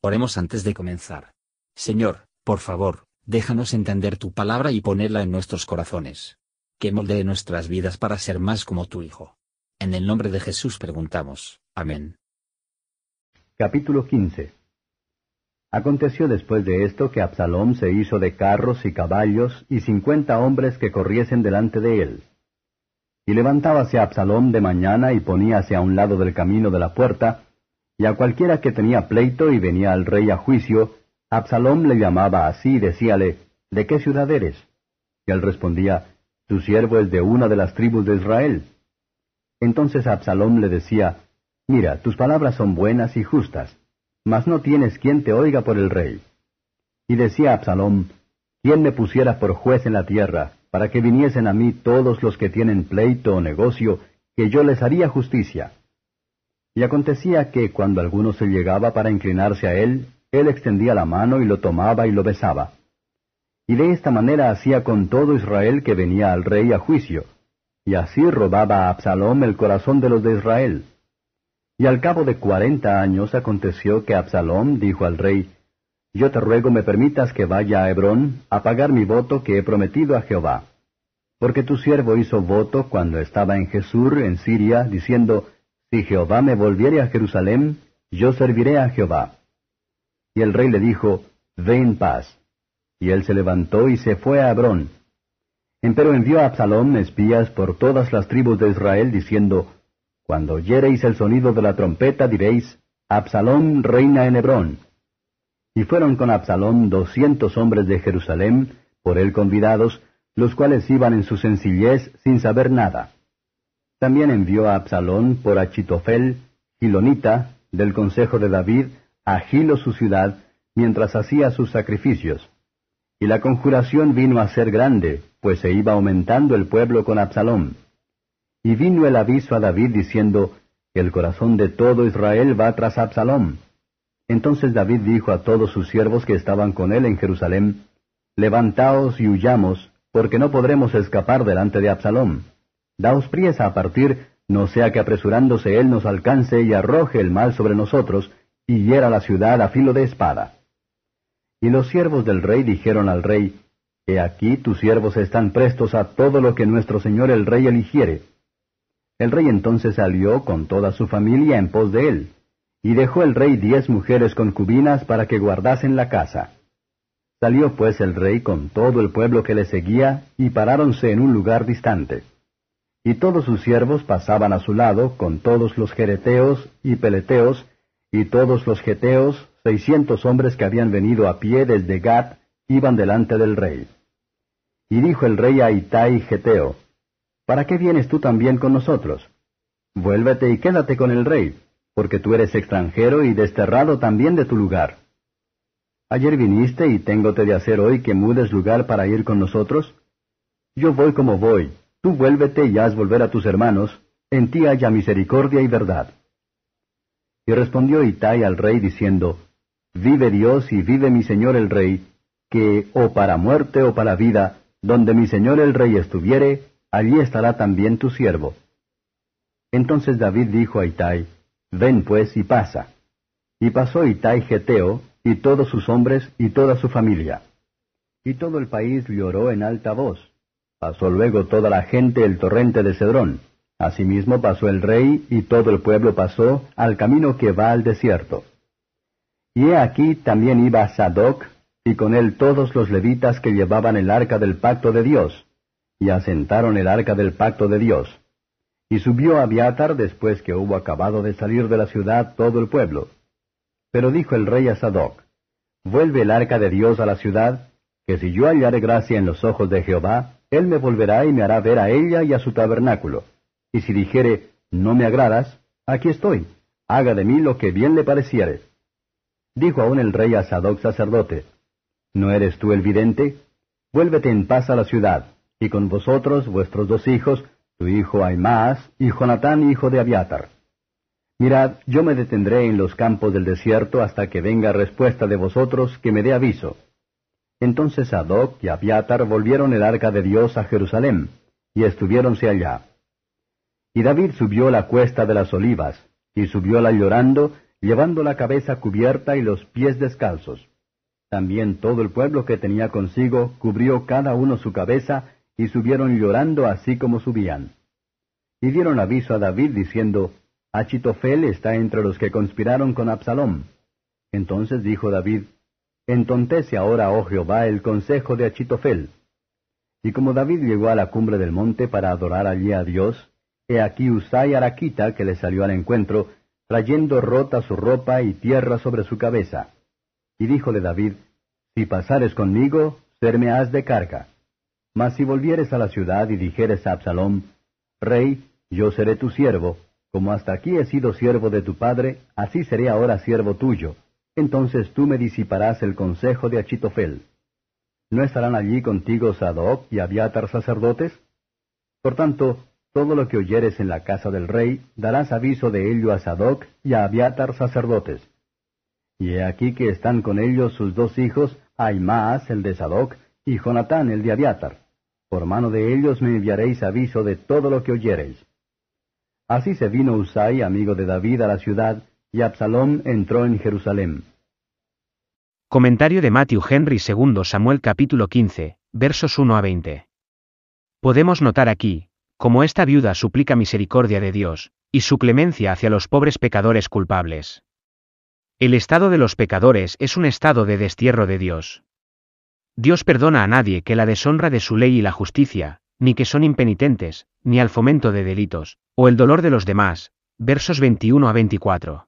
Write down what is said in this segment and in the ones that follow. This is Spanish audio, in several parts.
Oremos antes de comenzar. Señor, por favor, déjanos entender tu palabra y ponerla en nuestros corazones. Que moldee nuestras vidas para ser más como tu Hijo. En el nombre de Jesús preguntamos. Amén. Capítulo 15 Aconteció después de esto que Absalom se hizo de carros y caballos y cincuenta hombres que corriesen delante de él. Y levantábase Absalom de mañana y poníase a un lado del camino de la puerta, y a cualquiera que tenía pleito y venía al rey a juicio, Absalom le llamaba así y decíale, ¿De qué ciudad eres? Y él respondía, Tu siervo es de una de las tribus de Israel. Entonces Absalom le decía, Mira, tus palabras son buenas y justas, mas no tienes quien te oiga por el rey. Y decía Absalom, ¿quién me pusiera por juez en la tierra, para que viniesen a mí todos los que tienen pleito o negocio, que yo les haría justicia? Y acontecía que cuando alguno se llegaba para inclinarse a él, él extendía la mano y lo tomaba y lo besaba. Y de esta manera hacía con todo Israel que venía al rey a juicio. Y así robaba a Absalom el corazón de los de Israel. Y al cabo de cuarenta años aconteció que Absalom dijo al rey, Yo te ruego me permitas que vaya a Hebrón a pagar mi voto que he prometido a Jehová. Porque tu siervo hizo voto cuando estaba en Jesur, en Siria, diciendo, si Jehová me volviere a Jerusalén, yo serviré a Jehová. Y el rey le dijo, Ve en paz. Y él se levantó y se fue a Hebrón. Empero envió a Absalom espías por todas las tribus de Israel, diciendo, Cuando oyereis el sonido de la trompeta, diréis, Absalom reina en Hebrón. Y fueron con Absalom doscientos hombres de Jerusalén, por él convidados, los cuales iban en su sencillez sin saber nada. También envió a Absalón por Achitofel, Gilonita, del consejo de David, a Gilo su ciudad, mientras hacía sus sacrificios. Y la conjuración vino a ser grande, pues se iba aumentando el pueblo con Absalón. Y vino el aviso a David diciendo, El corazón de todo Israel va tras Absalón. Entonces David dijo a todos sus siervos que estaban con él en Jerusalén, Levantaos y huyamos, porque no podremos escapar delante de Absalón. Daos priesa a partir, no sea que apresurándose él nos alcance y arroje el mal sobre nosotros, y hiera la ciudad a filo de espada. Y los siervos del rey dijeron al rey, He aquí tus siervos están prestos a todo lo que nuestro señor el rey eligiere. El rey entonces salió con toda su familia en pos de él, y dejó el rey diez mujeres concubinas para que guardasen la casa. Salió pues el rey con todo el pueblo que le seguía, y paráronse en un lugar distante. Y todos sus siervos pasaban a su lado con todos los jereteos y peleteos, y todos los geteos, seiscientos hombres que habían venido a pie desde Gat, iban delante del rey. Y dijo el rey a Itai Geteo, ¿Para qué vienes tú también con nosotros? Vuélvete y quédate con el rey, porque tú eres extranjero y desterrado también de tu lugar. Ayer viniste y téngote de hacer hoy que mudes lugar para ir con nosotros. Yo voy como voy, Tú vuélvete y haz volver a tus hermanos, en ti haya misericordia y verdad. Y respondió Itai al rey diciendo, Vive Dios y vive mi señor el rey, que o para muerte o para vida, donde mi señor el rey estuviere, allí estará también tu siervo. Entonces David dijo a Itai, Ven pues y pasa. Y pasó Itai Geteo, y todos sus hombres y toda su familia. Y todo el país lloró en alta voz. Pasó luego toda la gente el torrente de Cedrón. Asimismo pasó el rey y todo el pueblo pasó al camino que va al desierto. Y he aquí también iba Sadoc, y con él todos los levitas que llevaban el arca del pacto de Dios, y asentaron el arca del pacto de Dios. Y subió Abiatar después que hubo acabado de salir de la ciudad todo el pueblo. Pero dijo el rey a Sadoc, Vuelve el arca de Dios a la ciudad, que si yo hallare gracia en los ojos de Jehová, él me volverá y me hará ver a ella y a su tabernáculo. Y si dijere, no me agradas, aquí estoy, haga de mí lo que bien le pareciere. Dijo aún el rey a Sadoc sacerdote, ¿no eres tú el vidente? Vuélvete en paz a la ciudad, y con vosotros vuestros dos hijos, tu hijo Aimaas y Jonatán hijo de Abiatar. Mirad, yo me detendré en los campos del desierto hasta que venga respuesta de vosotros que me dé aviso. Entonces Sadoc y Abiatar volvieron el arca de Dios a Jerusalén, y estuviéronse allá. Y David subió la cuesta de las olivas, y subióla llorando, llevando la cabeza cubierta y los pies descalzos. También todo el pueblo que tenía consigo cubrió cada uno su cabeza y subieron llorando así como subían. Y dieron aviso a David diciendo, Achitofel está entre los que conspiraron con Absalom. Entonces dijo David, Entontece ahora, oh Jehová, el consejo de Achitofel. Y como David llegó a la cumbre del monte para adorar allí a Dios, he aquí Usai Araquita que le salió al encuentro, trayendo rota su ropa y tierra sobre su cabeza. Y díjole David, Si pasares conmigo, serme has de carga. Mas si volvieres a la ciudad y dijeres a Absalom, Rey, yo seré tu siervo, como hasta aquí he sido siervo de tu padre, así seré ahora siervo tuyo. Entonces tú me disiparás el consejo de Achitofel. ¿No estarán allí contigo Sadoc y Abiatar sacerdotes? Por tanto, todo lo que oyeres en la casa del rey, darás aviso de ello a Sadoc y a Abiatar sacerdotes. Y he aquí que están con ellos sus dos hijos, Aimaas el de Sadoc y Jonatán el de Abiatar. Por mano de ellos me enviaréis aviso de todo lo que oyereis. Así se vino Usai, amigo de David, a la ciudad, y Absalom entró en Jerusalén. Comentario de Matthew Henry II Samuel capítulo 15, versos 1 a 20. Podemos notar aquí, como esta viuda suplica misericordia de Dios, y su clemencia hacia los pobres pecadores culpables. El estado de los pecadores es un estado de destierro de Dios. Dios perdona a nadie que la deshonra de su ley y la justicia, ni que son impenitentes, ni al fomento de delitos, o el dolor de los demás. Versos 21 a 24.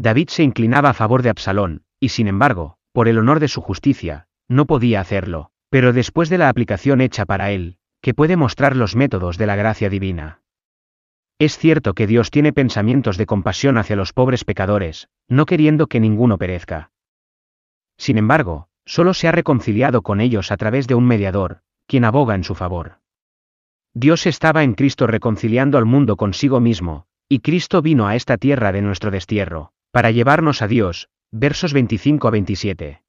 David se inclinaba a favor de Absalón, y sin embargo, por el honor de su justicia, no podía hacerlo, pero después de la aplicación hecha para él, que puede mostrar los métodos de la gracia divina. Es cierto que Dios tiene pensamientos de compasión hacia los pobres pecadores, no queriendo que ninguno perezca. Sin embargo, solo se ha reconciliado con ellos a través de un mediador, quien aboga en su favor. Dios estaba en Cristo reconciliando al mundo consigo mismo, y Cristo vino a esta tierra de nuestro destierro, para llevarnos a Dios, versos 25 a 27.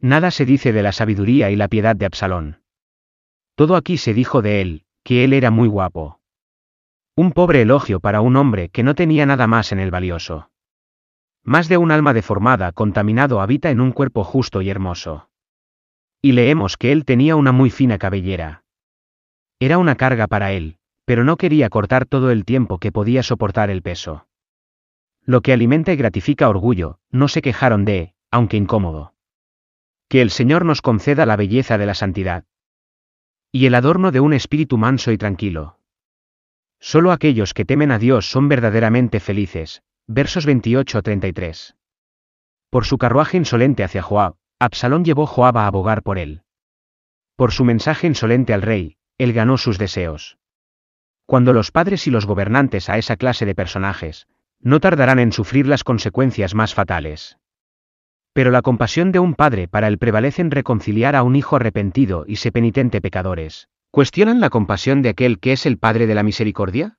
Nada se dice de la sabiduría y la piedad de Absalón. Todo aquí se dijo de él, que él era muy guapo. Un pobre elogio para un hombre que no tenía nada más en el valioso. Más de un alma deformada, contaminado, habita en un cuerpo justo y hermoso. Y leemos que él tenía una muy fina cabellera. Era una carga para él, pero no quería cortar todo el tiempo que podía soportar el peso. Lo que alimenta y gratifica orgullo, no se quejaron de, aunque incómodo. Que el Señor nos conceda la belleza de la santidad. Y el adorno de un espíritu manso y tranquilo. Solo aquellos que temen a Dios son verdaderamente felices. Versos 28-33. Por su carruaje insolente hacia Joab, Absalón llevó Joab a abogar por él. Por su mensaje insolente al rey, él ganó sus deseos. Cuando los padres y los gobernantes a esa clase de personajes, no tardarán en sufrir las consecuencias más fatales. Pero la compasión de un padre para él prevalece reconciliar a un hijo arrepentido y se penitente pecadores. ¿Cuestionan la compasión de aquel que es el Padre de la Misericordia?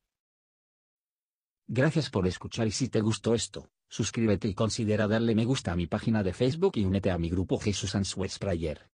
Gracias por escuchar y si te gustó esto, suscríbete y considera darle me gusta a mi página de Facebook y únete a mi grupo Jesús Answers Prayer.